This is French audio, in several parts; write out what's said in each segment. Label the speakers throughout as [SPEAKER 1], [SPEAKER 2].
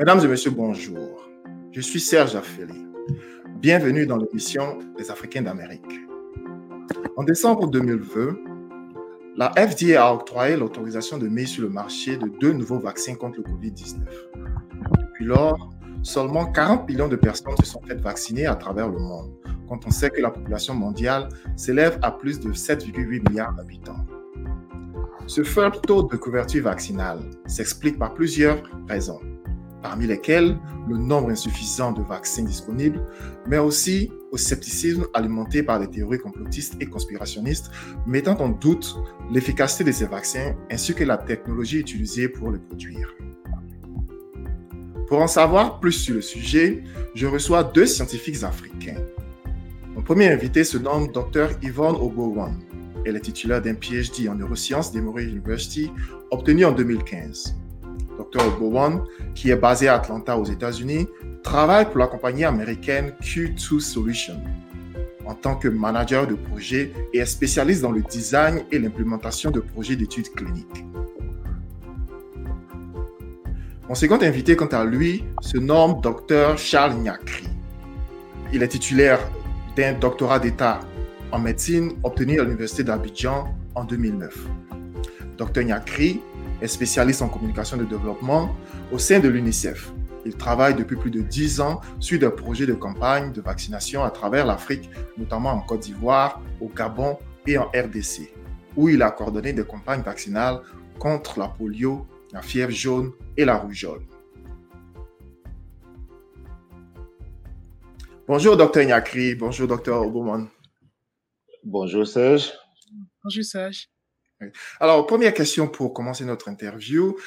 [SPEAKER 1] Mesdames et messieurs, bonjour. Je suis Serge Affeli. Bienvenue dans l'émission des Africains d'Amérique. En décembre 2020, la FDA a octroyé l'autorisation de mise sur le marché de deux nouveaux vaccins contre le COVID-19. Depuis lors, seulement 40 millions de personnes se sont faites vacciner à travers le monde, quand on sait que la population mondiale s'élève à plus de 7,8 milliards d'habitants. Ce faible taux de couverture vaccinale s'explique par plusieurs raisons parmi lesquels le nombre insuffisant de vaccins disponibles, mais aussi au scepticisme alimenté par des théories complotistes et conspirationnistes, mettant en doute l'efficacité de ces vaccins ainsi que la technologie utilisée pour les produire. Pour en savoir plus sur le sujet, je reçois deux scientifiques africains. Mon premier invité se nomme Dr Yvonne Obowan. Elle est titulaire d'un PhD en neurosciences d'Emory University obtenu en 2015. Dr. Bowen, qui est basé à Atlanta aux États-Unis, travaille pour la compagnie américaine Q2 Solutions en tant que manager de projet et est spécialiste dans le design et l'implémentation de projets d'études cliniques. Mon second invité, quant à lui, se nomme Dr. Charles Nyakri. Il est titulaire d'un doctorat d'État en médecine obtenu à l'Université d'Abidjan en 2009. Dr. Nyakri est spécialiste en communication de développement au sein de l'UNICEF. Il travaille depuis plus de 10 ans sur des projets de campagne de vaccination à travers l'Afrique, notamment en Côte d'Ivoire, au Gabon et en RDC, où il a coordonné des campagnes vaccinales contre la polio, la fièvre jaune et la rougeole. Bonjour, docteur Nyakri. Bonjour, docteur Oboman.
[SPEAKER 2] Bonjour, Serge.
[SPEAKER 3] Bonjour, Serge.
[SPEAKER 1] Alors, première question pour commencer notre interview.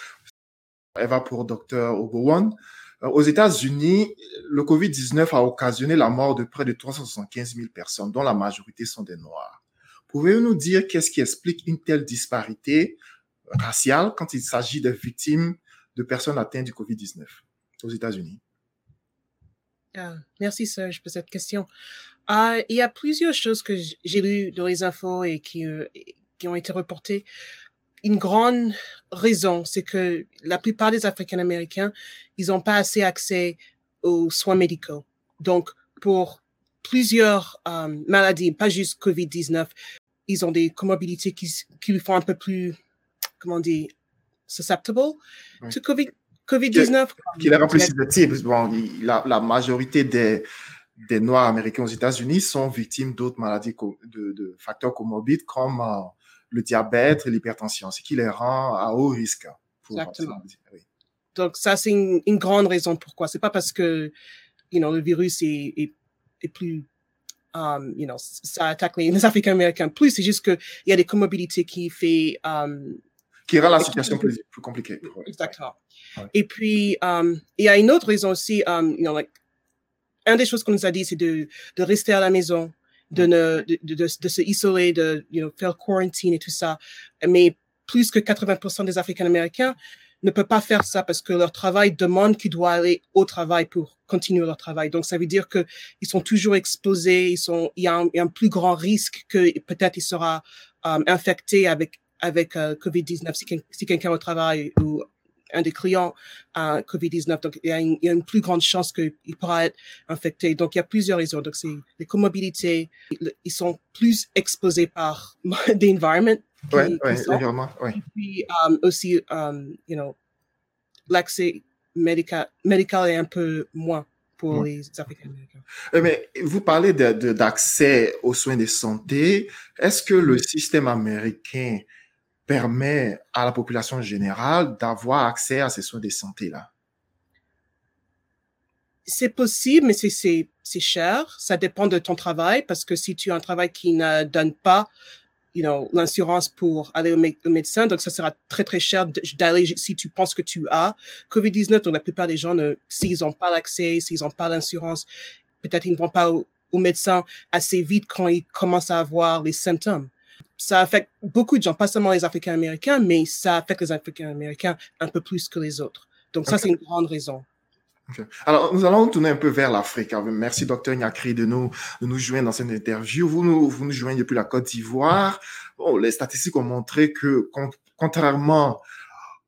[SPEAKER 1] Elle va pour Dr. Obowan. Euh, aux États-Unis, le COVID-19 a occasionné la mort de près de 375 000 personnes, dont la majorité sont des Noirs. Pouvez-vous nous dire qu'est-ce qui explique une telle disparité raciale quand il s'agit de victimes de personnes atteintes du COVID-19 aux États-Unis?
[SPEAKER 3] Ah, merci Serge pour cette question. Ah, il y a plusieurs choses que j'ai lues dans les infos et qui, euh, qui ont été reportés. Une grande raison, c'est que la plupart des Africains-Américains, ils n'ont pas assez accès aux soins médicaux. Donc, pour plusieurs euh, maladies, pas juste COVID-19, ils ont des comorbidités qui, qui font un peu plus, comment dire, susceptible to COVID, COVID-19.
[SPEAKER 1] Qui, les rend plus susceptibles. Bon, la, la majorité des, des Noirs américains aux États-Unis sont victimes d'autres maladies, de, de, facteurs comorbides comme euh, le diabète et l'hypertension, ce qui les rend à haut risque.
[SPEAKER 3] Exactement. Donc, ça, c'est une, grande raison pourquoi. C'est pas parce que, you know, le virus est, est, plus, um, you know, ça attaque les, Africains-Américains plus. C'est juste qu'il y a des comorbidités qui fait, um,
[SPEAKER 1] qui rend la situation plus, compliquée.
[SPEAKER 3] Exactement. Et puis, um, il y a une autre raison aussi, um, you know, like, une des choses qu'on nous a dit, c'est de, de rester à la maison, de, ne, de, de, de, se isoler, de you know, faire quarantine et tout ça. Mais plus que 80% des Africains-Américains ne peuvent pas faire ça parce que leur travail demande qu'ils doivent aller au travail pour continuer leur travail. Donc, ça veut dire que ils sont toujours exposés, ils sont, il y a un, un plus grand risque que peut-être il sera um, infecté avec avec uh, COVID-19 si, si quelqu'un au travail ou un des clients à COVID-19. Donc, il y, a une, il y, a une, plus grande chance qu'il pourra être infecté. Donc, il y a plusieurs raisons. Donc, c'est les comorbidités. Ils sont plus exposés par des environments.
[SPEAKER 1] Oui, l'environnement, oui.
[SPEAKER 3] Et puis, um, aussi, um, you know, l'accès médical, médical est un peu moins pour les Africains américains.
[SPEAKER 1] Euh, mais vous parlez d'accès de, aux soins de santé. Est-ce que le système américain permet à la population générale d'avoir accès à ces soins de santé-là?
[SPEAKER 3] C'est possible, mais c'est cher. Ça dépend de ton travail, parce que si tu as un travail qui ne donne pas you know, l'assurance pour aller au, médecin, donc ça sera très, très cher d'aller si tu penses que tu as COVID-19. Donc la plupart des gens, s'ils n'ont pas l'accès, s'ils n'ont pas l'assurance, peut-être ils ne vont pas au médecin assez vite quand ils commencent à avoir les symptômes ça affecte beaucoup de gens, pas seulement les Africains américains, mais ça affecte les Africains américains un peu plus que les autres. Donc ça, c'est une grande raison.
[SPEAKER 1] Alors, nous allons tourner un peu vers l'Afrique. Merci, docteur Nyakri, de nous, de nous joindre dans cette interview. Vous nous, vous nous joignez depuis la Côte d'Ivoire. Bon, les statistiques ont montré que, contrairement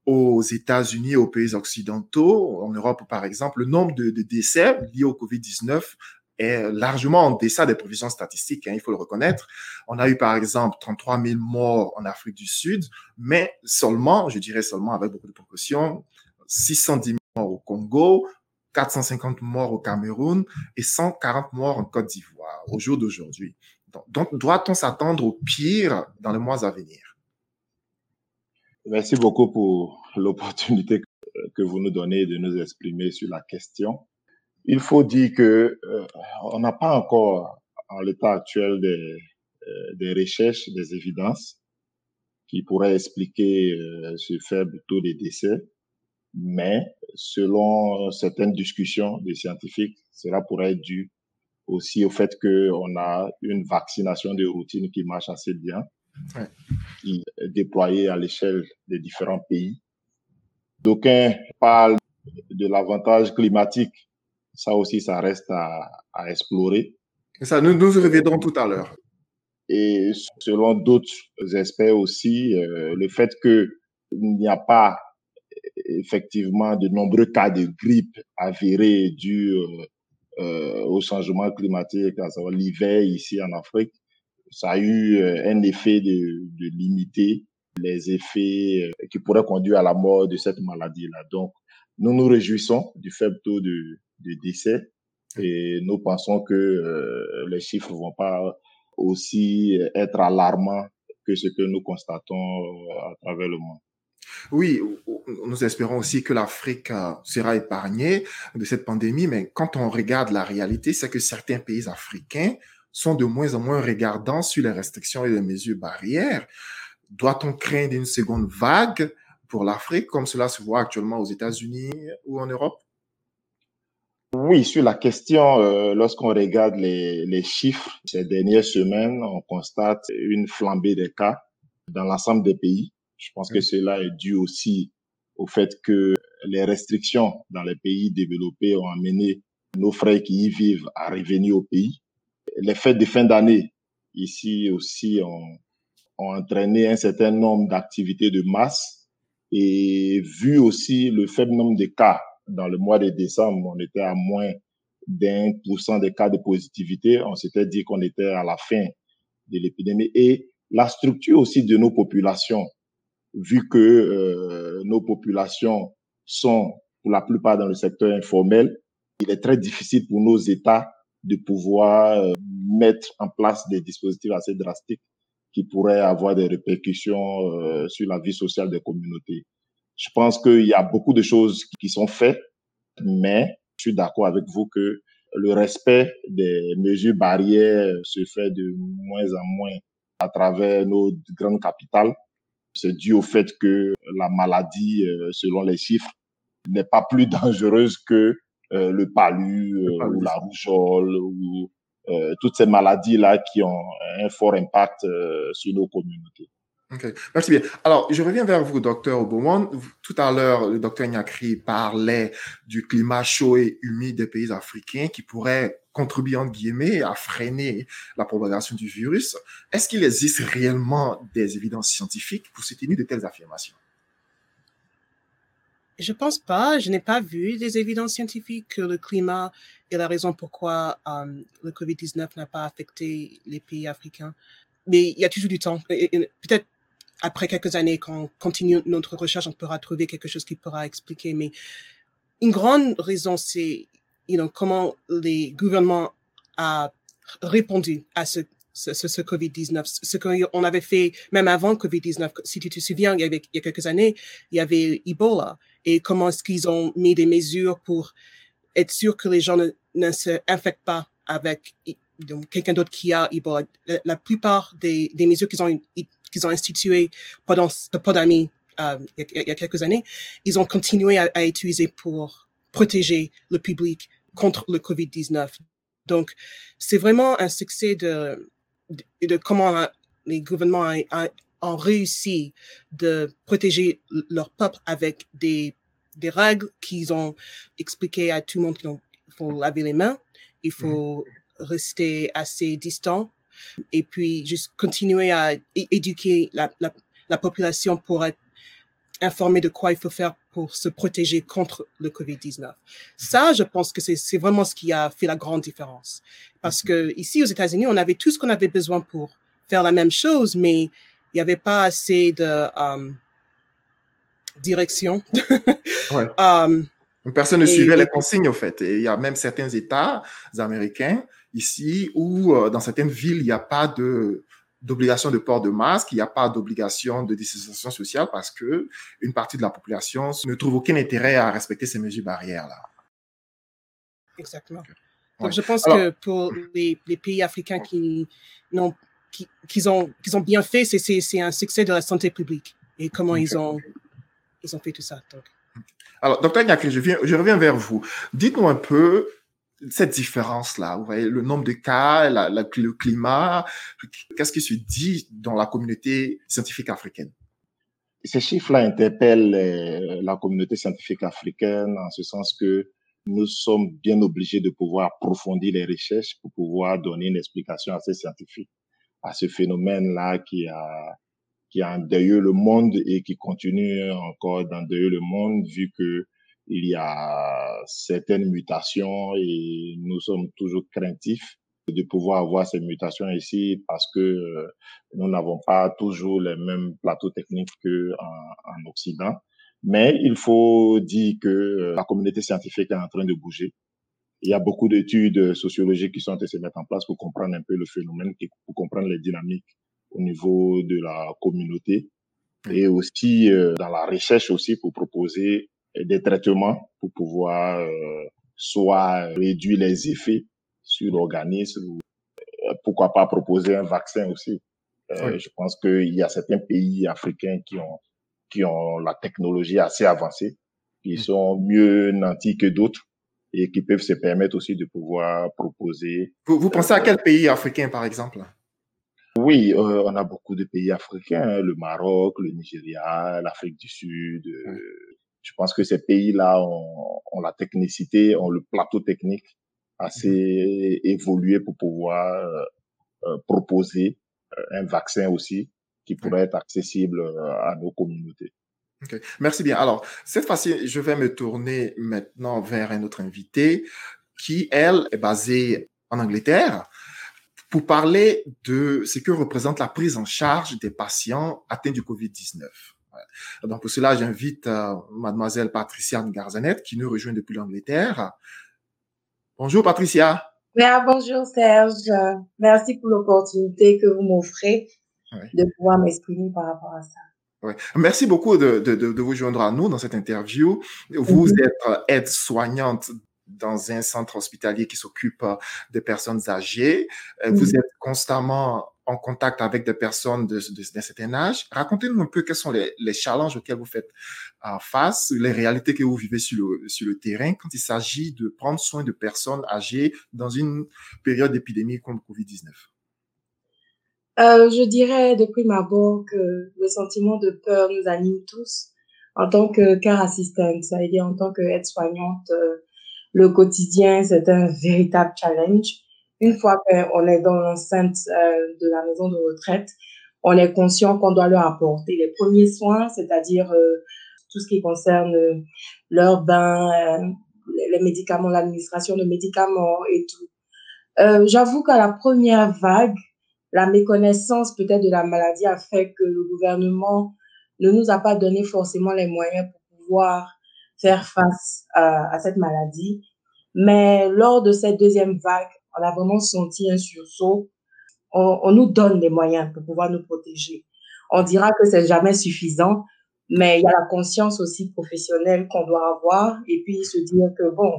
[SPEAKER 1] aux États-Unis, aux pays occidentaux, en Europe par exemple, le nombre de, de décès liés au Covid-19 est largement en deçà des prévisions statistiques, hein, il faut le reconnaître. On a eu par exemple 33 000 morts en Afrique du Sud, mais seulement, je dirais seulement avec beaucoup de précautions, 610 000 morts au Congo, 450 morts au Cameroun et 140 morts en Côte d'Ivoire au jour d'aujourd'hui. Donc, doit-on s'attendre au pire dans les mois à venir?
[SPEAKER 2] Merci beaucoup pour l'opportunité que vous nous donnez de nous exprimer sur la question. Il faut dire que euh, on n'a pas encore, en l'état actuel, des, euh, des recherches, des évidences qui pourraient expliquer euh, ce faible taux de décès mais selon certaines discussions des scientifiques, cela pourrait être dû aussi au fait qu'on a une vaccination de routine qui marche assez bien, qui est déployée à l'échelle des différents pays. D'aucuns parlent de l'avantage climatique. Ça aussi, ça reste à, à explorer.
[SPEAKER 1] Et ça, nous nous reviendrons tout à l'heure.
[SPEAKER 2] Et selon d'autres experts aussi, euh, le fait qu'il n'y a pas effectivement de nombreux cas de grippe avérés dus euh, euh, au changement climatique, à savoir l'hiver ici en Afrique. Ça a eu euh, un effet de, de limiter les effets qui pourraient conduire à la mort de cette maladie-là. Donc, nous nous réjouissons du faible taux de, de décès et nous pensons que les chiffres vont pas aussi être alarmants que ce que nous constatons à travers le monde.
[SPEAKER 1] Oui, nous espérons aussi que l'Afrique euh, sera épargnée de cette pandémie, mais quand on regarde la réalité, c'est que certains pays africains sont de moins en moins regardants sur les restrictions et les mesures barrières. Doit-on craindre une seconde vague pour l'Afrique, comme cela se voit actuellement aux États-Unis ou en Europe?
[SPEAKER 2] Oui, sur la question, euh, lorsqu'on regarde les, les, chiffres ces dernières semaines, on constate une flambée des cas dans l'ensemble des pays. Je pense que cela est dû aussi au fait que les restrictions dans les pays développés ont amené nos frères qui y vivent à revenir au pays. Les fêtes de fin d'année ici aussi ont, ont entraîné un certain nombre d'activités de masse et vu aussi le faible nombre de cas dans le mois de décembre, on était à moins d'un pour cent des cas de positivité. On s'était dit qu'on était à la fin de l'épidémie et la structure aussi de nos populations vu que euh, nos populations sont pour la plupart dans le secteur informel, il est très difficile pour nos États de pouvoir euh, mettre en place des dispositifs assez drastiques qui pourraient avoir des répercussions euh, sur la vie sociale des communautés. Je pense qu'il y a beaucoup de choses qui sont faites, mais je suis d'accord avec vous que le respect des mesures barrières se fait de moins en moins à travers nos grandes capitales c'est dû au fait que la maladie, euh, selon les chiffres, n'est pas plus dangereuse que euh, le palu euh, ou la rougeole ou toutes ces maladies-là qui ont un fort impact sur nos communautés.
[SPEAKER 1] Ok, merci bien. Alors, je reviens vers vous, docteur Oboumon. Tout à l'heure, le docteur Nyakri parlait du climat chaud et humide des pays africains qui pourrait contribuer, entre guillemets, à freiner la propagation du virus. Est-ce qu'il existe réellement des évidences scientifiques pour soutenir de telles affirmations?
[SPEAKER 3] Je pense pas. Je n'ai pas vu des évidences scientifiques que le climat est la raison pourquoi euh, le COVID-19 n'a pas affecté les pays africains. Mais il y a toujours du temps. Peut-être après quelques années, quand on continue notre recherche, on pourra trouver quelque chose qui pourra expliquer. Mais une grande raison, c'est you know, comment les gouvernements ont répondu à ce, ce, ce, COVID-19. Ce qu'on avait fait même avant COVID-19, si tu te souviens, il y, avait, il y a quelques années, il y avait Ebola. Et comment est-ce qu'ils ont mis des mesures pour être sûr que les gens ne, ne s'infectent pas avec quelqu'un d'autre qui a Ebola. La, plupart des, des mesures qu'ils ont qu'ils ont institué pendant cette pandémie euh, il, y a, quelques années, ils ont continué à, à, utiliser pour protéger le public contre le COVID-19. Donc, c'est vraiment un succès de, de, comment les gouvernements ont réussi de protéger leur peuple avec des des règles qu'ils ont expliqué à tout le monde qu'il faut laver les mains, il faut rester assez distant et puis juste continuer à éduquer la, la, la population pour être informé de quoi il faut faire pour se protéger contre le COVID-19. Ça, je pense que c'est vraiment ce qui a fait la grande différence. Parce que ici, aux États-Unis, on avait tout ce qu'on avait besoin pour faire la même chose, mais il n'y avait pas assez de um, direction.
[SPEAKER 1] ouais. um, Personne ne suivait les consignes, au fait. Et il y a même certains États américains ici où, euh, dans certaines villes, il n'y a pas de d'obligation de port de masque, il n'y a pas d'obligation de distanciation sociale parce que une partie de la population ne trouve aucun intérêt à respecter ces mesures barrières-là.
[SPEAKER 3] Exactement. Donc, je pense que pour les, les, pays africains qui, ont, qui, qui, ont, qui ont bien fait, c'est un succès de la santé publique et comment ils, ont, ils ont fait tout ça. Donc.
[SPEAKER 1] Alors, docteur Nyakri, je, viens, je reviens vers vous. Dites-nous un peu cette différence-là, vous voyez, le nombre de cas, le climat, qu'est-ce qui se dit dans la communauté scientifique africaine?
[SPEAKER 2] Ces chiffres-là interpellent euh, la communauté scientifique africaine en ce sens que nous sommes bien obligés de pouvoir approfondir les recherches pour pouvoir donner une explication assez scientifique à ce phénomène-là qui a qui a endeuillé le monde et qui continue encore d'endeuiller le monde vu que il y a certaines mutations et nous sommes toujours craintifs de pouvoir avoir ces mutations ici parce que euh, nous n'avons pas toujours les mêmes plateaux techniques qu'en en Occident. Mais il faut dire que euh, la communauté scientifique est en train de bouger. Il y a beaucoup d'études sociologiques qui sont en train de se mettre en place pour comprendre un peu le phénomène, pour comprendre les dynamiques au niveau de la communauté et aussi euh, dans la recherche aussi pour proposer des traitements pour pouvoir euh, soit réduire les effets sur l'organisme ou euh, pourquoi pas proposer un vaccin aussi. Euh, Je pense qu'il y a certains pays africains qui ont qui ont la technologie assez avancée, qui sont mieux nantis que d'autres et qui peuvent se permettre aussi de pouvoir proposer.
[SPEAKER 1] Vous, vous pensez à quel pays africain, par exemple?
[SPEAKER 2] Oui, euh, on a beaucoup de pays africains, hein, le Maroc, le Nigeria, l'Afrique du Sud, je pense que ces pays-là ont, ont, la technicité, ont le plateau technique assez mhm. évolué pour pouvoir euh, euh, proposer euh, un vaccin aussi qui pourrait être accessible à nos communautés.
[SPEAKER 1] Okay. Merci bien. Alors, cette fois-ci, je vais me tourner maintenant vers un autre invité qui, elle, est basée en Angleterre pour parler de ce que représente la prise en charge des patients atteints du COVID-19. Donc pour cela, j'invite euh, mademoiselle Patricia Garzanet qui nous rejoint depuis l'Angleterre. Bonjour Patricia.
[SPEAKER 4] bonjour Serge. Merci pour l'opportunité que vous m'offrez de pouvoir m'exprimer par rapport à ça.
[SPEAKER 1] Merci beaucoup de, de, de, vous joindre à nous dans cette interview. Vous mhm. êtes aide-soignante dans un centre hospitalier qui s'occupe des personnes âgées. Vous mhm. êtes constamment en contact avec des personnes d'un certain âge. Racontez-nous un peu quels sont les, les challenges auxquels vous faites euh, face, les réalités que vous vivez sur le, sur le terrain quand il s'agit de prendre soin de personnes âgées dans une période d'épidémie comme le Covid-19.
[SPEAKER 4] Euh, je dirais depuis ma abord que le sentiment de peur nous anime tous en tant que care assistant, ça veut dire en tant qu'aide-soignante. Euh, le quotidien, c'est un véritable challenge une fois qu'on est dans l'enceinte euh, de la maison de retraite, on est conscient qu'on doit leur apporter les premiers soins, c'est-à-dire euh, tout ce qui concerne euh, leur bain, les médicaments, l'administration de médicaments et tout. J'avoue qu'à la première vague, la méconnaissance peut-être de la maladie a fait que le gouvernement ne nous a pas donné forcément les moyens pour pouvoir faire face à cette maladie. Mais lors de cette deuxième vague, on a vraiment senti un sursaut. On, on nous donne les moyens pour pouvoir nous protéger. On dira que c'est jamais suffisant, mais il y a la conscience aussi professionnelle qu'on doit avoir et puis se dire que bon,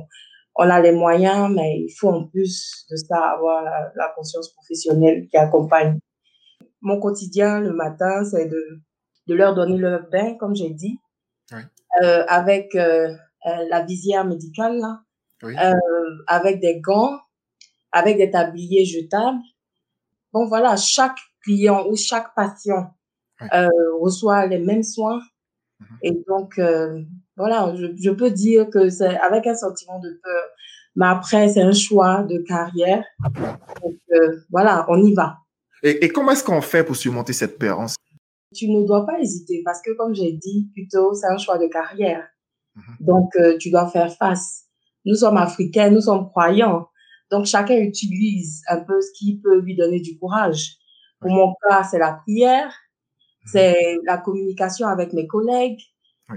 [SPEAKER 4] on a les moyens, mais il faut en plus de ça avoir la, la conscience professionnelle qui accompagne. Mon quotidien le matin, c'est de, de leur donner leur bain, comme j'ai dit, oui. euh, avec euh, euh la visière médicale, là, oui. euh, avec des gants avec des tabliers jetables. Bon, voilà, chaque client ou chaque patient euh, reçoit les mêmes soins. Mhm. Et donc, euh, voilà, je, je peux dire que c'est avec un sentiment de peur. Mais après, c'est un choix de carrière. Donc, euh, voilà, on y va.
[SPEAKER 1] Et, et comment est-ce qu'on fait pour surmonter cette peur?
[SPEAKER 4] Tu ne dois pas hésiter parce que, comme j'ai dit plutôt, c'est un choix de carrière. Mhm. Donc, tu dois faire face. Nous sommes africains, nous sommes croyants. Donc, chacun utilise un peu ce qui peut lui donner du courage. Pour mon cas, c'est la prière, mhm. c'est la communication avec mes collègues,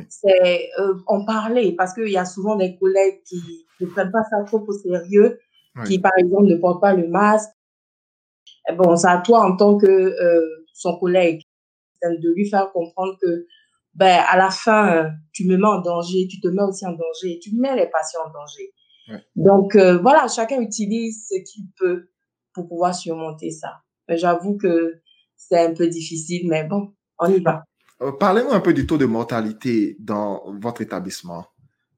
[SPEAKER 4] c'est euh, en parler parce qu'il y a souvent des collègues qui ne prennent pas ça trop au sérieux, qui par exemple ne portent pas le masque. Et bon, c'est à toi en tant que euh, son collègue de lui faire comprendre que ben à la fin tu me mets en danger, tu te mets aussi en danger, tu mets les patients en danger. Donc euh, voilà, chacun utilise ce qu'il peut pour pouvoir surmonter ça. Mais j'avoue que c'est un peu difficile, mais bon, on y va.
[SPEAKER 1] Euh, parlez-nous un peu du taux de mortalité dans votre établissement,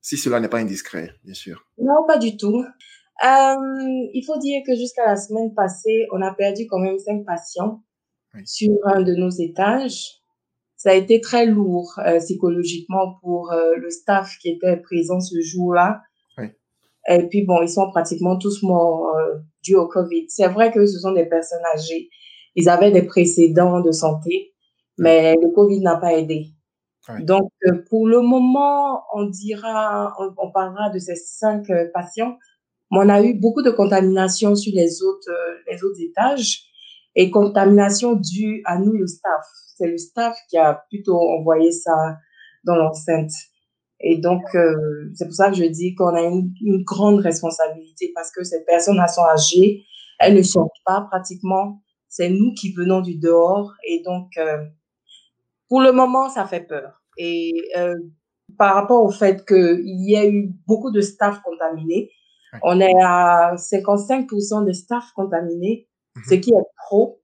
[SPEAKER 1] si cela n'est pas indiscret, bien sûr.
[SPEAKER 4] Non, pas du tout. Euh, il faut dire que jusqu'à la semaine passée, on a perdu quand même cinq patients sur un de nos étages. Ça a été très lourd euh, psychologiquement pour le staff qui était présent ce jour-là. Et puis bon, ils sont pratiquement tous morts dû au Covid. C'est vrai que ce sont des personnes âgées. Ils avaient des précédents de santé mais le Covid n'a pas aidé. Donc, euh, pour le moment, on dira, on, parlera de ces cinq euh, patients, mais on a eu beaucoup de contamination sur les autres, euh, les autres étages et contamination due à nous, le staff. C'est le staff qui a plutôt envoyé ça dans l'enceinte. Et donc, c'est pour ça que je dis qu'on a une, une, grande responsabilité parce que ces personnes elles sont âgées, elles ne sortent pas pratiquement. C'est nous qui venons du dehors et donc, pour le moment, ça fait peur. Et euh, par rapport au fait qu'il y a eu beaucoup de staff contaminés, on est à 55% de staff contaminés, mhm. ce qui est trop.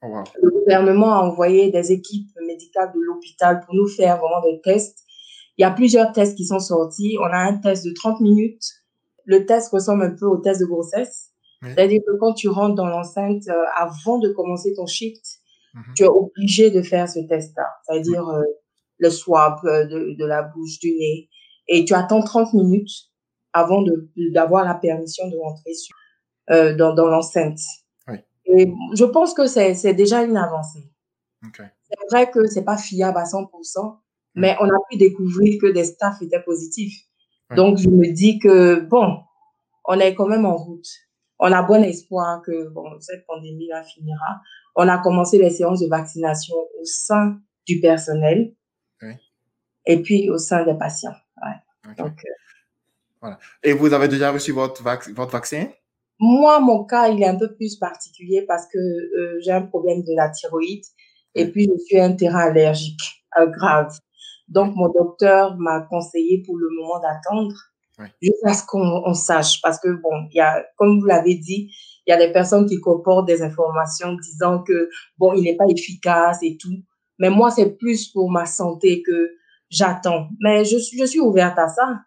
[SPEAKER 4] Oh, le gouvernement a envoyé des équipes médicales de l'hôpital pour nous faire vraiment des tests. Il y a plusieurs tests qui sont sortis. On a un test de 30 minutes. Le test ressemble un peu au test de grossesse. C'est-à-dire que quand tu rentres dans l'enceinte, euh, avant de commencer ton shift, Mhm. tu es obligé de faire ce test-là, c'est-à-dire euh, le swab euh, de, de, la bouche, du nez, et tu attends 30 minutes avant d'avoir la permission de rentrer sur, euh, dans, dans l'enceinte. Oui. Et je pense que c'est déjà une avancée. Okay. C'est vrai que c'est pas fiable à 100%, mhm. Mais on a pu découvrir que des staffs étaient positifs. Donc, je me dis que, bon, on est quand même en route. On a bon espoir que, bon, cette pandémie-là finira on a commencé les séances de vaccination au sein du personnel et puis au sein des patients. Donc, euh,
[SPEAKER 1] voilà. Et vous avez déjà reçu votre, votre vaccin?
[SPEAKER 4] Moi, mon cas, il est un peu plus particulier parce que euh, j'ai un problème de la thyroïde et puis je suis un terrain allergique euh, grave. Donc, mon docteur m'a conseillé pour le moment d'attendre jusqu'à ce qu'on sache. Parce que, bon, il y a, comme vous l'avez dit, il y a des personnes qui comportent des informations disant que, bon, il n'est pas efficace et tout. Mais moi, c'est plus pour ma santé que j'attends. Mais je suis, je suis ouverte à ça.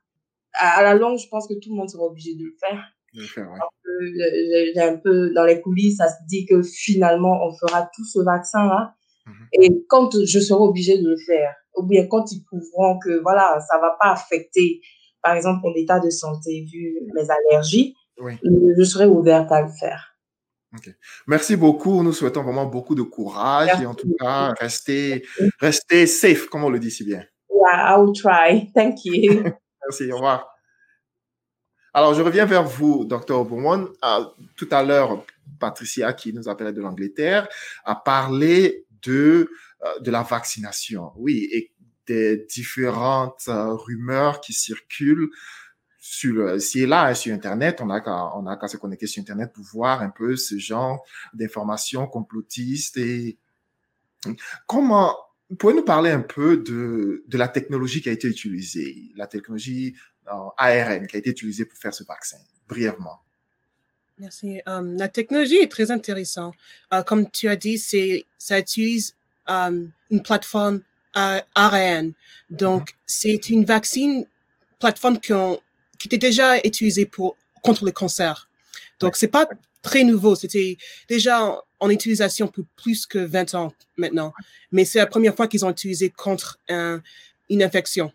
[SPEAKER 4] À, la longue, je pense que tout le monde sera obligé de le faire. De le faire, ouais. J'ai un peu dans les coulisses, ça se dit que finalement, on fera tout ce vaccin-là. Mhm. Et quand je serai obligé de le faire, ou bien quand ils prouveront que voilà, ça va pas affecter, par exemple, mon état de santé vu mes allergies, je serai ouverte à le faire.
[SPEAKER 1] Merci beaucoup. Nous souhaitons vraiment beaucoup de courage et en tout cas, restez, restez safe, comme on le dit si bien.
[SPEAKER 4] Yeah, I will try. Thank you.
[SPEAKER 1] Merci. Au revoir. Alors, je reviens vers vous, Dr. Beaumont. Ah, tout à l'heure, Patricia, qui nous appelait de l'Angleterre, a parlé de, de la vaccination. Oui, et des différentes euh, rumeurs qui circulent sur si là sur Internet, on a qu'à, a qu'à se connecter sur Internet pour voir un peu ce genre d'informations complotistes et comment, pouvez nous parler un peu de, de la technologie qui a été utilisée, la technologie euh, ARN qui a été utilisée pour faire ce vaccin, brièvement.
[SPEAKER 3] Merci. La technologie est très intéressante. Comme tu as dit, c'est, ça utilise une plateforme ARN. Donc, mm-hmm. c'est une vaccine plateforme qu'on qui était déjà utilisé pour contre le cancer. Donc c'est pas très nouveau, c'était déjà en, utilisation pour plus que 20 ans maintenant, mais c'est la première fois qu'ils ont utilisé contre un, une infection.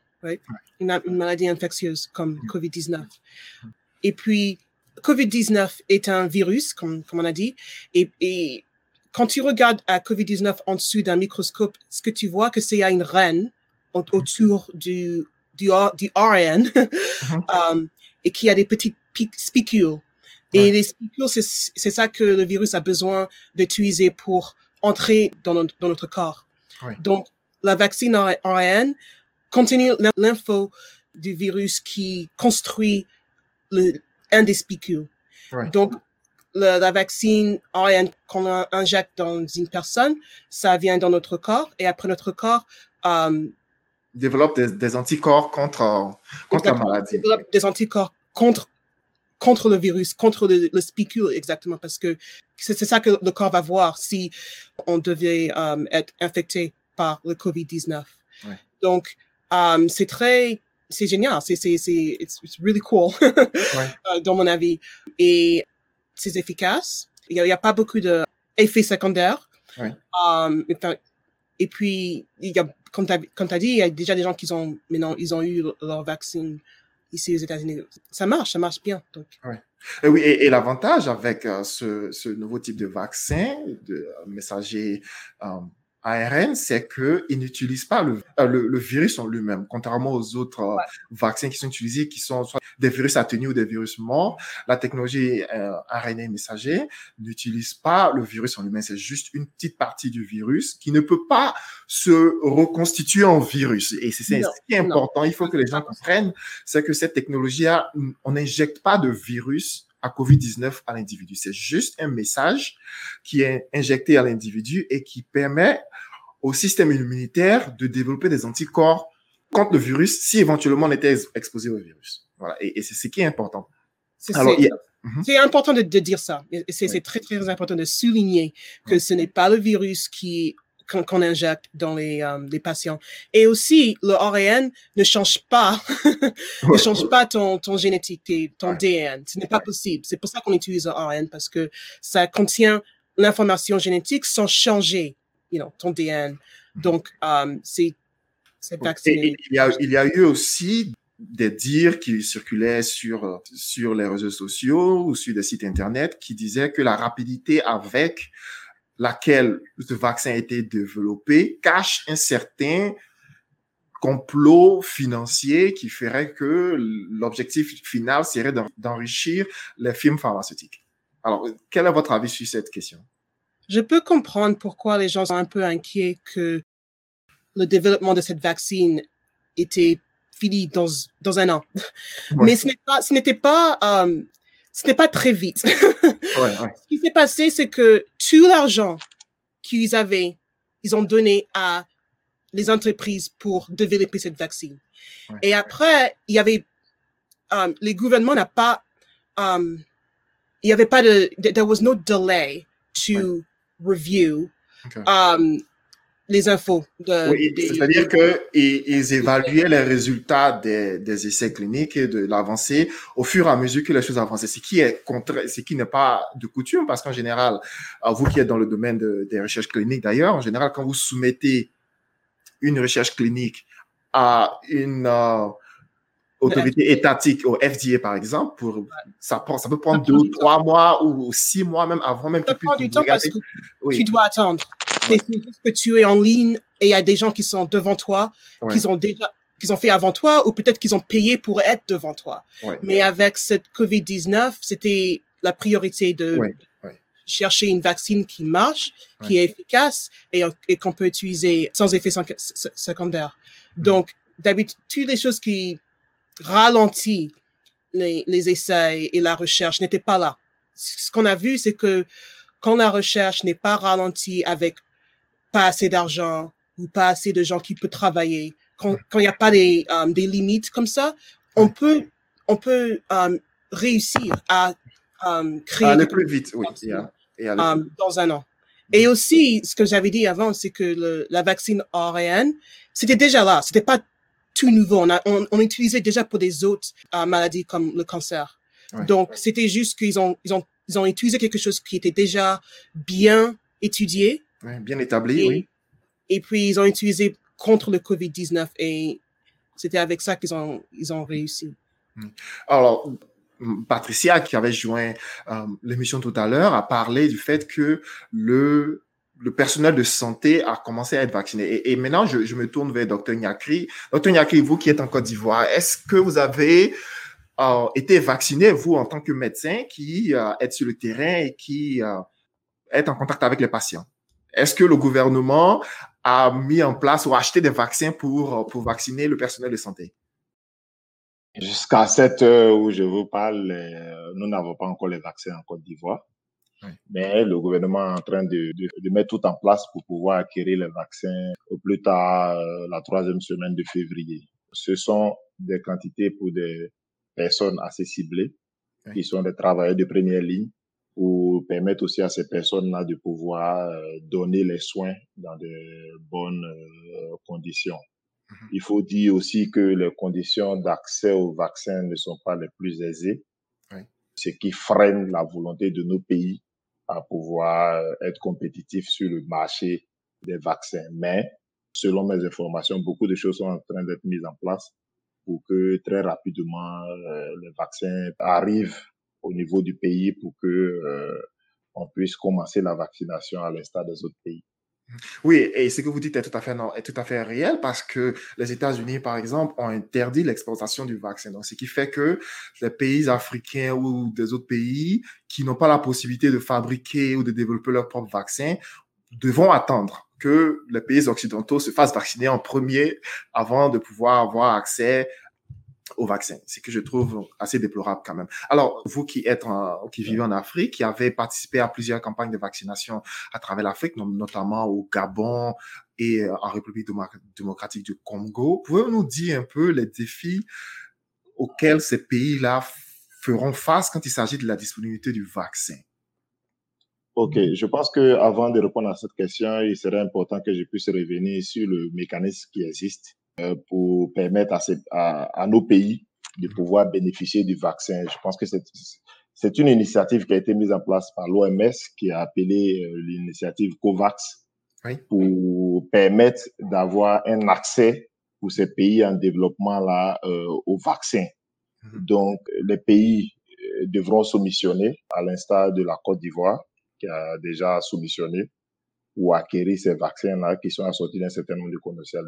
[SPEAKER 3] une, maladie infectieuse comme mm. COVID-19. Et puis, COVID-19 est un virus, comme, comme on a dit, et, et quand tu regardes à COVID-19 en dessous d'un microscope, ce que tu vois, que c'est une reine autour du, du, du RN mm-hmm. um, et qui a des petites spicules. Et les spicules, c'est ça que le virus a besoin d'utiliser pour entrer dans notre, dans notre corps. Donc, la vaccine ARN continue l'info du virus qui construit le, un des spicules. Donc, la vaccine ARN qu'on injecte dans une personne, ça vient dans notre corps et après notre corps euh,
[SPEAKER 1] développe des, anticorps contre, contre la maladie.
[SPEAKER 3] Développe des anticorps contre contre le virus, contre le, le spicule exactement, parce que c'est ça que le corps va voir si on devait euh, être infecté par le COVID-19. Donc, um, c'est très, c'est génial, c'est, c'est, c'est, it's, really cool, euh, dans mon avis. Et c'est efficace. Il n'y a, a, pas beaucoup d'effets secondaires. Um, et puis, il y a, comme tu as, dit, il y a déjà des gens qui ont, maintenant, ils ont eu leur vaccin ici aux États-Unis. Ça marche, ça marche bien. Donc.
[SPEAKER 1] Et oui, et, l'avantage avec euh, ce, ce, nouveau type de vaccin, de messager euh, ARN, c'est qu'il n'utilise pas le, euh, le, le, virus en lui-même, contrairement aux autres euh, vaccins qui sont utilisés, qui sont soit des virus atténués ou des virus morts. La technologie euh, ARN messager n'utilise pas le virus en lui-même, c'est juste une petite partie du virus qui ne peut pas se reconstituer en virus. Et c'est ce qui est important, il faut que les gens comprennent, c'est que cette technologie, on n'injecte pas de virus à COVID-19 à l'individu. C'est juste un message qui est injecté à l'individu et qui permet au système immunitaire de développer des anticorps contre le virus si éventuellement on était exposé au virus. Voilà. Et, c'est ce qui est important.
[SPEAKER 3] C'est mhm. important de, dire ça. C'est très, très important de souligner que ce n'est pas le virus qui qu'on injecte dans les, euh, les, patients. Et aussi, le ARN ne change pas, ne change pas ton, ton génétique, ton ADN. Ce n'est pas possible. C'est pour ça qu'on utilise le ARN parce que ça contient l'information génétique sans changer, you know, ton ADN. Donc, um, c'est vacciné.
[SPEAKER 1] Il y, a, il y a eu aussi des dires qui circulaient sur, sur les réseaux sociaux ou sur des sites Internet qui disaient que la rapidité avec laquelle ce vaccin a été développé cache un certain complot financier qui ferait que l'objectif final serait d'enrichir les firmes pharmaceutiques. Alors, quel est votre avis sur cette question?
[SPEAKER 3] Je peux comprendre pourquoi les gens sont un peu inquiets que le développement de cette vaccine était fini dans, dans un an. Mais ce n'était pas, pas euh, ce n'est pas très vite. Ce qui s'est passé, c'est que tout l'argent qu'ils avaient, ils ont donné à les entreprises pour développer cette vaccine. Et après, il y avait, um, les gouvernements n'ont pas, um, il y avait pas de, there was no delay to review um, les infos.
[SPEAKER 1] oui, c'est-à-dire qu'ils ils évaluaient les résultats des, des essais cliniques et de l'avancée au fur et à mesure que les choses avançaient. Ce qui est contre, ce qui n'est pas de coutume parce qu'en général, vous qui êtes dans le domaine de, des recherches cliniques d'ailleurs, en général, quand vous soumettez une recherche clinique à une euh, autorité étatique, au FDA par exemple, pour ça, ça peut prendre deux, trois mois ou six mois même avant même.
[SPEAKER 3] Ça prend du temps parce que tu dois attendre c'est juste que tu es en ligne et il y a des gens qui sont devant toi, qui ont déjà qu'ils ont fait avant toi ou peut-être qu'ils ont payé pour être devant toi. Mais avec cette COVID-19, c'était la priorité de chercher une vaccine qui marche, qui est efficace et, et qu'on peut utiliser sans effet secondaire. Mm. Donc, d'habitude, toutes les choses qui ralentissent les, les essais et la recherche n'étaient pas là. Ce qu'on a vu, c'est que quand la recherche n'est pas ralentie avec pas assez d'argent ou pas assez de gens qui peuvent travailler, quand il n'y a pas des, um, des limites comme ça, on peut, on peut um, réussir à um, créer...
[SPEAKER 1] Aller plus vite, oui.
[SPEAKER 3] dans un an. Et aussi, ce que j'avais dit avant, c'est que le, la vaccine ARN, c'était déjà là. C'était pas tout nouveau. On, a, on, utilisait déjà pour des autres uh, maladies comme le cancer. Donc, c'était juste qu'ils ont, ils ont, ils ont utilisé quelque chose qui était déjà bien étudié
[SPEAKER 1] bien établi, oui.
[SPEAKER 3] Et puis, ils ont utilisé contre le COVID-19 et c'était avec ça qu'ils ont, ils ont réussi.
[SPEAKER 1] Hmm. Alors, Patricia, qui avait joint euh, l'émission tout à l'heure, a parlé du fait que le le personnel de santé a commencé à être vacciné. Et, maintenant, je, je, me tourne vers Dr Nyakri. Dr Nyakri, vous qui êtes en Côte d'Ivoire, est-ce que vous avez euh, été vacciné, vous, en tant que médecin qui euh, êtes sur le terrain et qui euh, êtes en contact avec les patients? Est-ce que le gouvernement a mis en place ou acheté des vaccins pour, pour vacciner le personnel de santé?
[SPEAKER 2] Jusqu'à cette heure où je vous parle, euh, nous n'avons pas encore les vaccins en Côte d'Ivoire. Mais le gouvernement est en train de, de, de, mettre tout en place pour pouvoir acquérir les vaccins au plus tard euh, la troisième semaine de février. Ce sont des quantités pour des personnes assez ciblées, qui sont des travailleurs de première ligne, pour permettre aussi à ces personnes-là de pouvoir euh, donner les soins dans de bonnes euh, conditions. Mm-hmm. Il faut dire aussi que les conditions d'accès aux vaccins ne sont pas les plus aisées, ce qui freine la volonté de nos pays à pouvoir euh, être compétitif sur le marché des vaccins. Mais selon mes informations, beaucoup de choses sont en train d'être mises en place pour que très rapidement euh, les vaccins arrivent au niveau du pays pour que euh, on puisse commencer la vaccination à l'instar des autres pays.
[SPEAKER 1] Oui, et ce que vous dites est tout à fait, non, est tout à fait réel parce que les États-Unis, par exemple, ont interdit l'exportation du vaccin. Donc, ce qui fait que les pays africains ou des autres pays qui n'ont pas la possibilité de fabriquer ou de développer leur propre vaccin devront attendre que les pays occidentaux se fassent vacciner en premier avant de pouvoir avoir accès au vaccin. C'est que je trouve assez déplorable quand même. Alors, vous qui êtes en, qui vivez en Afrique, qui avez participé à plusieurs campagnes de vaccination à travers l'Afrique, notamment au Gabon et euh, en République démocratique du Congo, pouvez-vous nous dire un peu les défis auxquels ces pays-là feront face quand il s'agit de la disponibilité du vaccin?
[SPEAKER 2] Ok, je pense que avant de répondre à cette question, il serait important que je puisse revenir sur le mécanisme qui existe pour permettre à, à, à, nos pays de pouvoir bénéficier du vaccin. Je pense que c'est une initiative qui a été mise en place par l'OMS, qui a appelé euh, l'initiative COVAX, oui. pour permettre d'avoir un accès pour ces pays en développement là euh, au vaccin. Mmh. Donc, les pays euh, devront soumissionner, à l'instar de la Côte d'Ivoire, qui a déjà soumissionné, pour acquérir ces vaccins-là qui sont assortis d'un certain nombre de conditions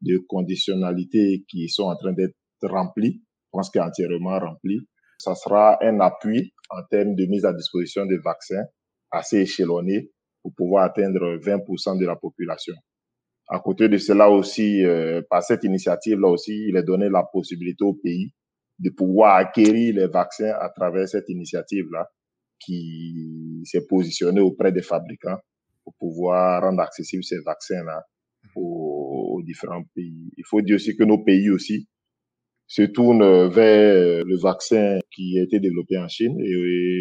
[SPEAKER 2] de conditionnalités qui sont en train d'être remplies, je pense qu'entièrement remplies. Ça sera un appui en termes de mise à disposition des vaccins assez échelonné pour pouvoir atteindre 20% de la population. À côté de cela aussi, euh, par cette initiative-là aussi, il est donné la possibilité au pays de pouvoir acquérir les vaccins à travers cette initiative-là qui s'est positionnée auprès des fabricants pour pouvoir rendre accessibles ces vaccins-là différents pays. Il faut dire aussi que nos pays aussi se tournent vers le vaccin qui a été développé en Chine et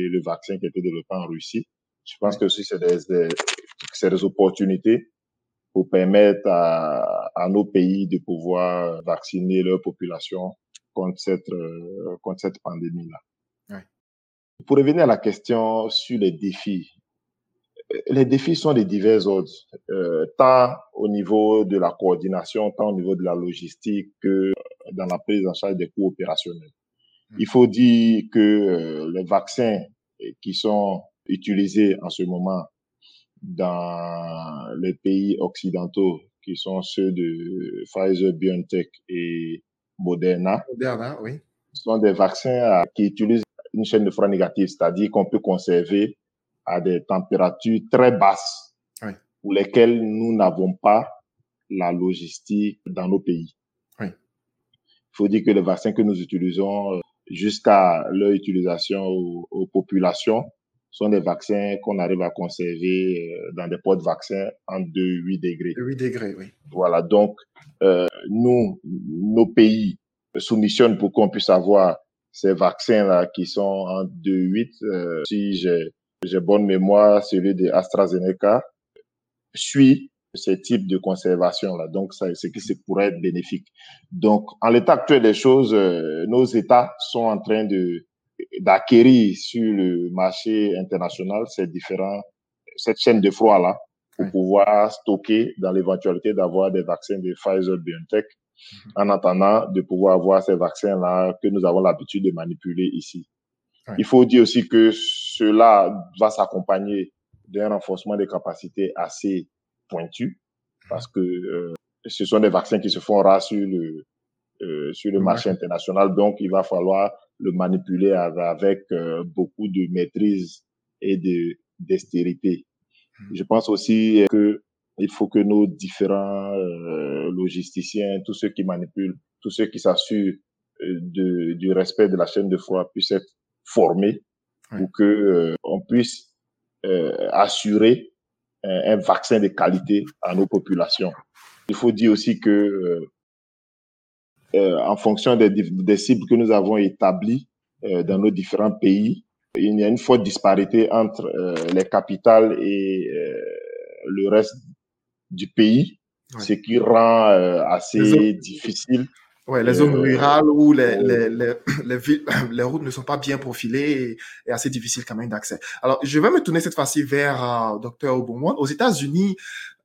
[SPEAKER 2] le vaccin qui a été développé en Russie. Je pense que aussi c'est des, des, des opportunités pour permettre à, à, nos pays de pouvoir vacciner leur population contre cette, euh, contre cette pandémie-là. Ouais. Pour revenir à la question sur les défis, les défis sont de divers ordres, euh, tant au niveau de la coordination, tant au niveau de la logistique que dans la prise en charge des coûts opérationnels. Mmh. Il faut dire que euh, les vaccins qui sont utilisés en ce moment dans les pays occidentaux, qui sont ceux de Pfizer, BioNTech et Moderna,
[SPEAKER 1] Moderna oui.
[SPEAKER 2] sont des vaccins qui utilisent une chaîne de froid négative, c'est-à-dire qu'on peut conserver à des températures très basses oui. pour lesquelles nous n'avons pas la logistique dans nos pays.
[SPEAKER 1] Oui.
[SPEAKER 2] Il faut dire que les vaccins que nous utilisons jusqu'à leur utilisation aux, aux, populations sont des vaccins qu'on arrive à conserver dans des pots de vaccins en 2, 8 degrés.
[SPEAKER 1] 8 degrés, oui.
[SPEAKER 2] Voilà, donc euh, nous, nos pays soumissionnent pour qu'on puisse avoir ces vaccins-là qui sont en 2, 8. Euh, si j'ai j'ai bonne mémoire, celui de AstraZeneca, suit ce type de conservation-là. Donc, ça, c'est que c'est pourrait être bénéfique. Donc, en l'état actuel des choses, euh, nos États sont en train de d'acquérir sur le marché international ces différents, cette chaîne de froid-là pour oui. pouvoir stocker dans l'éventualité d'avoir des vaccins de Pfizer BioNTech en attendant de pouvoir avoir ces vaccins-là que nous avons l'habitude de manipuler ici. Il faut dire aussi que cela va s'accompagner d'un renforcement des capacités assez pointu parce que euh, ce sont des vaccins qui se font rares sur le euh, sur le marché international. Donc, il va falloir le manipuler avec, euh, beaucoup de maîtrise et de d'estérité. Hmm. Je pense aussi que il faut que nos différents euh, logisticiens, tous ceux qui manipulent, tous ceux qui s'assurent de, du respect de la chaîne de froid puissent être formés pour que euh, on puisse assurer un, un, vaccin de qualité à nos populations. Il faut dire aussi que en fonction des, des, cibles que nous avons établies dans nos différents pays, il y a une forte disparité entre les capitales et le reste du pays, ce qui rend euh, assez difficile.
[SPEAKER 1] Ouais, les zones euh, rurales où les, les, les, les, routes ne sont pas bien profilées et, assez difficile quand même d'accès. Alors, je vais me tourner cette fois-ci vers euh, Dr Oboumouan. Aux États-Unis,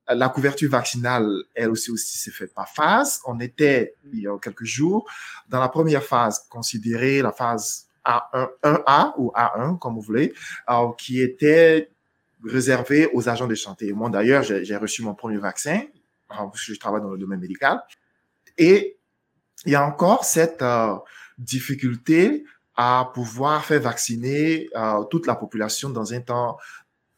[SPEAKER 1] la couverture vaccinale, elle aussi, aussi s'est faite par phase. On était, il y a quelques jours, dans la première phase, considérée la phase A1, 1A ou A1, comme vous voulez, qui était réservé aux agents de santé. Moi, d'ailleurs, j'ai reçu mon premier vaccin, parce que je travaille dans le domaine médical. Et il y a encore cette euh, difficulté à pouvoir faire vacciner euh, toute la population dans un temps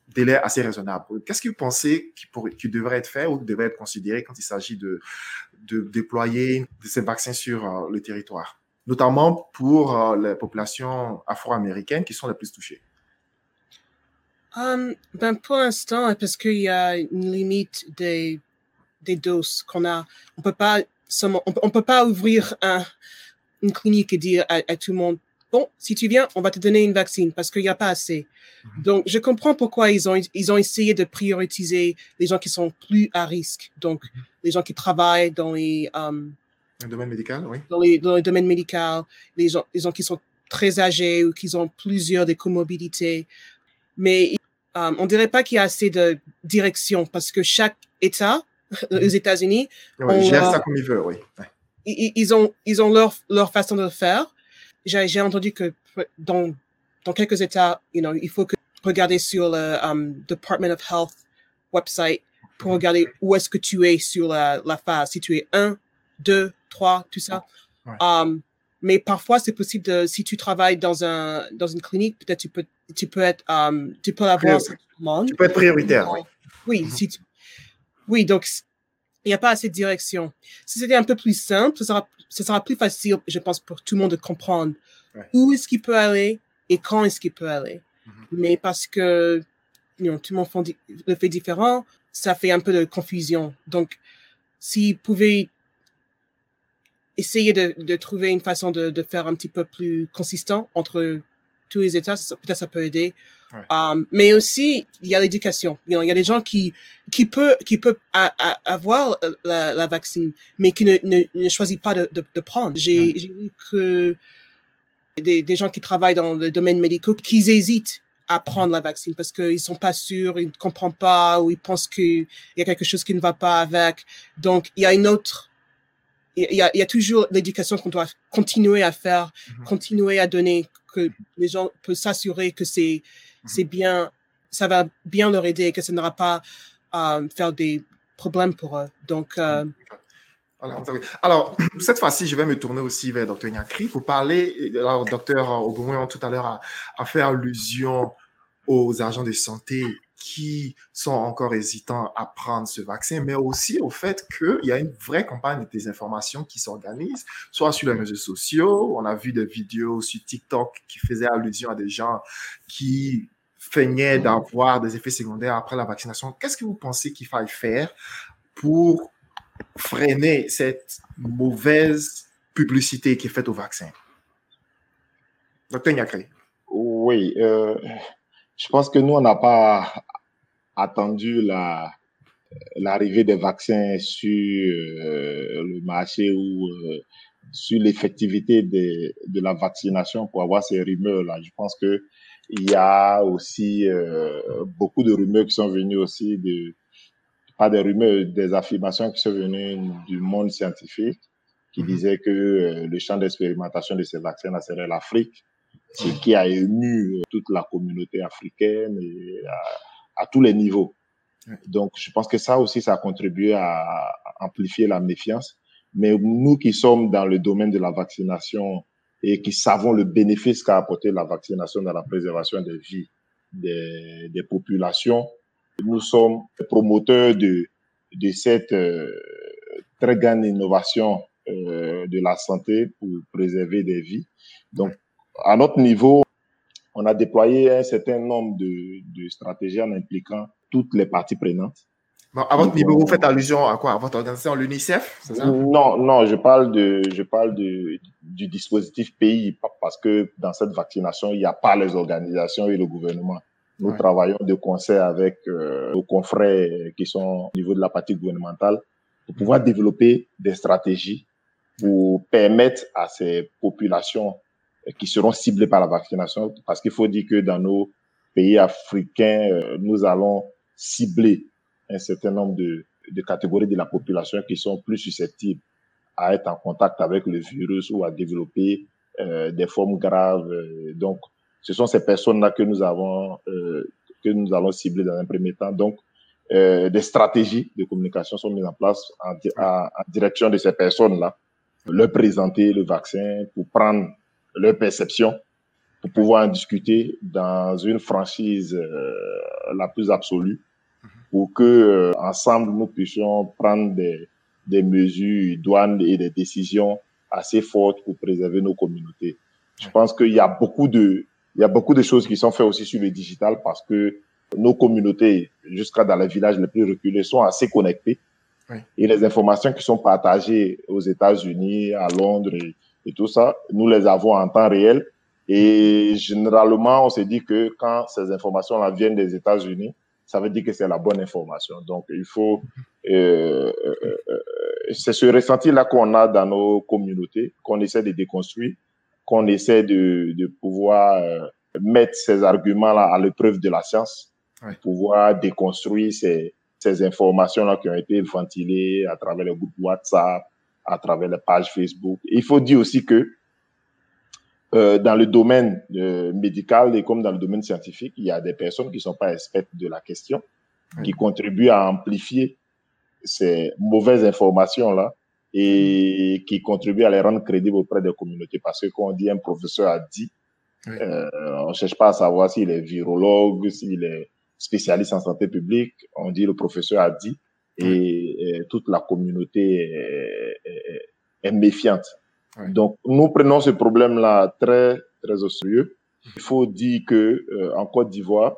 [SPEAKER 1] délai assez raisonnable. Qu'est-ce que vous pensez qui, qui devrait être fait ou devrait être considéré quand il s'agit de, déployer ces vaccins sur euh, le territoire, notamment pour les populations afro-américaines qui sont les plus touchées?
[SPEAKER 3] Um, ben pour l'instant, parce qu'il y a une limite des, doses qu'on a, on peut pas on, peut pas ouvrir un, une clinique et dire à, tout le monde, bon, si tu viens, on va te donner une vaccine parce qu'il n'y a pas assez. Mhm. Donc, je comprends pourquoi ils ont, ils ont essayé de prioriser les gens qui sont plus à risque. Donc, mhm. les gens qui travaillent dans les, um,
[SPEAKER 1] le domaine médical, oui.
[SPEAKER 3] Dans les, dans le domaine médical, les gens, les gens qui sont très âgés ou qui ont plusieurs des comorbidités. Mais um, on dirait pas qu'il y a assez de direction parce que chaque État aux mhm. États-Unis,
[SPEAKER 1] ouais, gère ça comme ils veulent, oui.
[SPEAKER 3] Ils, ont ils ont leur leur façon de le faire. J'ai entendu que dans dans quelques États, you know, il faut que regarder sur le um, Department of Health website pour regarder où est-ce que tu es sur la, la phase. Si tu es 1, 2, 3, tout ça. Um, mais parfois, c'est possible de, si tu travailles dans un, dans une clinique, peut-être tu peux, tu peux être, um, tu peux avoir
[SPEAKER 1] Tu peux être prioritaire, oui.
[SPEAKER 3] Oui, mhm. si tu, oui, donc, il n'y a pas assez de direction. Si c'était un peu plus simple, ce sera, ce sera plus facile, je pense, pour tout le monde de comprendre où est-ce qu'il peut aller et quand est-ce qu'il peut aller. Mhm. Mais parce que, you know, tout le monde le fait différent, ça fait un peu de confusion. Donc, s'ils pouvaient essayer de, de, trouver une façon de, de, faire un petit peu plus consistant entre tous les États, peut-être ça peut aider. Um, mais aussi, il y a l'éducation. il y a des gens qui qui peuvent qui peuvent avoir la, la, vaccine, mais qui ne, ne, ne choisissent pas de, de, de prendre. J'ai vu que des, des gens qui travaillent dans le domaine médical, qu'ils hésitent à prendre la vaccine parce qu'ils sont pas sûrs, ils ne comprennent pas ou ils pensent qu'il y a quelque chose qui ne va pas avec. Donc, il y a une autre il y a, il y a toujours l'éducation qu'on doit continuer à faire, mhm. continuer à donner, que les gens peuvent s'assurer que c'est mhm. c'est bien, ça va bien leur aider et que ça n'aura pas à euh, faire des problèmes pour eux. Donc, euh,
[SPEAKER 1] alors, cette fois-ci, je vais me tourner aussi vers Dr. Nyakri pour parler. Alors, Dr. Ogomoyan, tout à l'heure, a, a, fait allusion aux agents de santé qui sont encore hésitants à prendre ce vaccin, mais aussi au fait qu'il y a une vraie campagne de désinformation qui s'organise, soit sur les réseaux sociaux. On a vu des vidéos sur TikTok qui faisaient allusion à des gens qui feignaient d'avoir des effets secondaires après la vaccination. Qu'est-ce que vous pensez qu'il faille faire pour freiner cette mauvaise publicité qui est faite au vaccin? Docteur Nyakri.
[SPEAKER 2] Oui, euh, je pense que nous, on n'a pas attendu la, l'arrivée des vaccins sur euh, le marché ou euh, sur l'effectivité de, de la vaccination pour avoir ces rumeurs-là. Je pense que il y a aussi euh, beaucoup de rumeurs qui sont venues aussi de pas des rumeurs, des affirmations qui sont venues du monde scientifique qui mhm. disait que le champ d'expérimentation de ces vaccins serait l'Afrique, ce qui a ému euh, toute la communauté africaine et à, tous les niveaux. Donc, je pense que ça aussi, ça a contribué à, amplifier la méfiance. Mais nous qui sommes dans le domaine de la vaccination et qui savons le bénéfice qu'a apporté la vaccination dans la préservation des vies des, des populations, nous sommes promoteurs de, de cette euh, très grande innovation euh, de la santé pour préserver des vies. Donc, à notre niveau, on a déployé un certain nombre de, de stratégies en impliquant toutes les parties prenantes.
[SPEAKER 1] Bon, à votre niveau, vous faites allusion à quoi? À votre organisation, l'UNICEF,
[SPEAKER 2] c'est ça? Non, non, je parle de, je parle de, du dispositif pays parce que dans cette vaccination, il n'y a pas les organisations et le gouvernement. Nous travaillons de concert avec euh, nos confrères qui sont au niveau de la partie gouvernementale pour pouvoir développer des stratégies pour permettre à ces populations qui seront ciblées par la vaccination, parce qu'il faut dire que dans nos pays africains, euh, nous allons cibler un certain nombre de, de catégories de la population qui sont plus susceptibles à être en contact avec le virus ou à développer euh, des formes graves. Donc, ce sont ces personnes-là que nous avons, euh, que nous allons cibler dans un premier temps. Donc, euh, des stratégies de communication sont mises en place en, en, direction de ces personnes-là, leur présenter le vaccin pour prendre leur perception, pour pouvoir en discuter dans une franchise euh, la plus absolue, pour que euh, ensemble nous puissions prendre des, des mesures douanes et des décisions assez fortes pour préserver nos communautés. Je pense qu'il y a beaucoup de il y a beaucoup de choses qui sont faites aussi sur le digital parce que nos communautés, jusqu'à dans les villages les plus reculés, sont assez connectées. Oui. Et les informations qui sont partagées aux États-Unis, à Londres et, et, tout ça, nous les avons en temps réel. Et généralement, on se dit que quand ces informations-là viennent des États-Unis, ça veut dire que c'est la bonne information. Donc, il faut... Euh, euh, c'est ce ressenti-là qu'on a dans nos communautés, qu'on essaie de déconstruire qu'on essaie de, de pouvoir euh, mettre ces arguments-là à l'épreuve de la science, ouais. pouvoir déconstruire ces, ces informations-là qui ont été ventilées à travers les groupes WhatsApp, à travers les pages Facebook. Il faut dire aussi que euh, dans le domaine euh, médical et comme dans le domaine scientifique, il y a des personnes qui ne sont pas expertes de la question, oui. qui contribuent à amplifier ces mauvaises informations-là et qui contribue à les rendre crédibles auprès des communautés. Parce que quand on dit un professeur a dit, oui. euh, on cherche pas à savoir s'il est virologue, s'il est spécialiste en santé publique. On dit le professeur a dit et, toute la communauté est, est, est méfiante. Donc, nous prenons ce problème-là très, très au sérieux. Il faut dire que euh, en Côte d'Ivoire,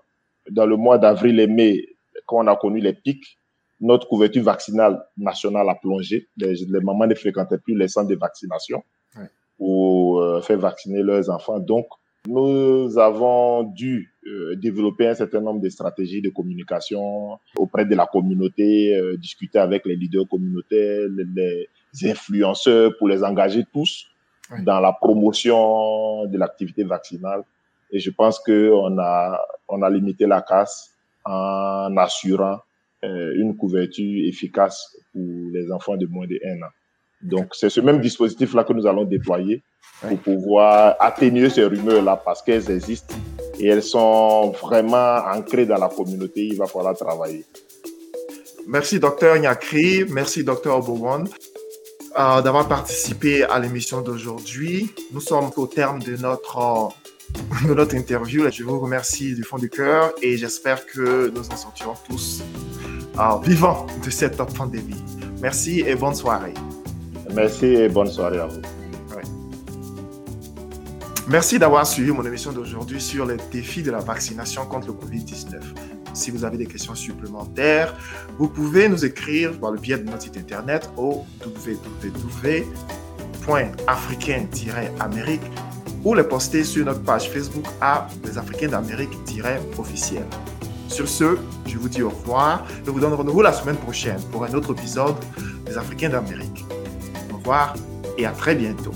[SPEAKER 2] dans le mois d'avril et mai, quand on a connu les pics, notre couverture vaccinale nationale a plongé. Les, les mamans ne fréquentaient plus les centres de vaccination ouais. pour euh, faire vacciner leurs enfants. Donc, nous avons dû euh, développer un certain nombre de stratégies de communication auprès de la communauté, euh, discuter avec les leaders communautaires, les, influenceurs pour les engager tous dans la promotion de l'activité vaccinale. Et je pense qu'on a, on a limité la casse en assurant euh, une couverture efficace pour les enfants de moins de 1 an. Donc, c'est ce même dispositif-là que nous allons déployer pour pouvoir atténuer ces rumeurs-là parce qu'elles existent et elles sont vraiment ancrées dans la communauté. Il va falloir travailler.
[SPEAKER 1] Merci, docteur Nyakri. Merci, docteur Obowon, euh, d'avoir participé à l'émission d'aujourd'hui. Nous sommes au terme de notre de notre interview. Je vous remercie du fond du cœur et j'espère que nous en sortirons tous euh, vivants de cette pandémie. Merci et bonne soirée.
[SPEAKER 2] Merci et bonne soirée à vous.
[SPEAKER 1] Merci d'avoir suivi mon émission d'aujourd'hui sur les défis de la vaccination contre le Covid-19. Si vous avez des questions supplémentaires, vous pouvez nous écrire par le biais de notre site internet au www.africain-amérique ou les poster sur notre page Facebook à Les Africains d'Amérique-officiel. Sur ce, je vous dis au revoir. Je vous donne rendez-vous la semaine prochaine pour un autre épisode des Africains d'Amérique. Et à très bientôt.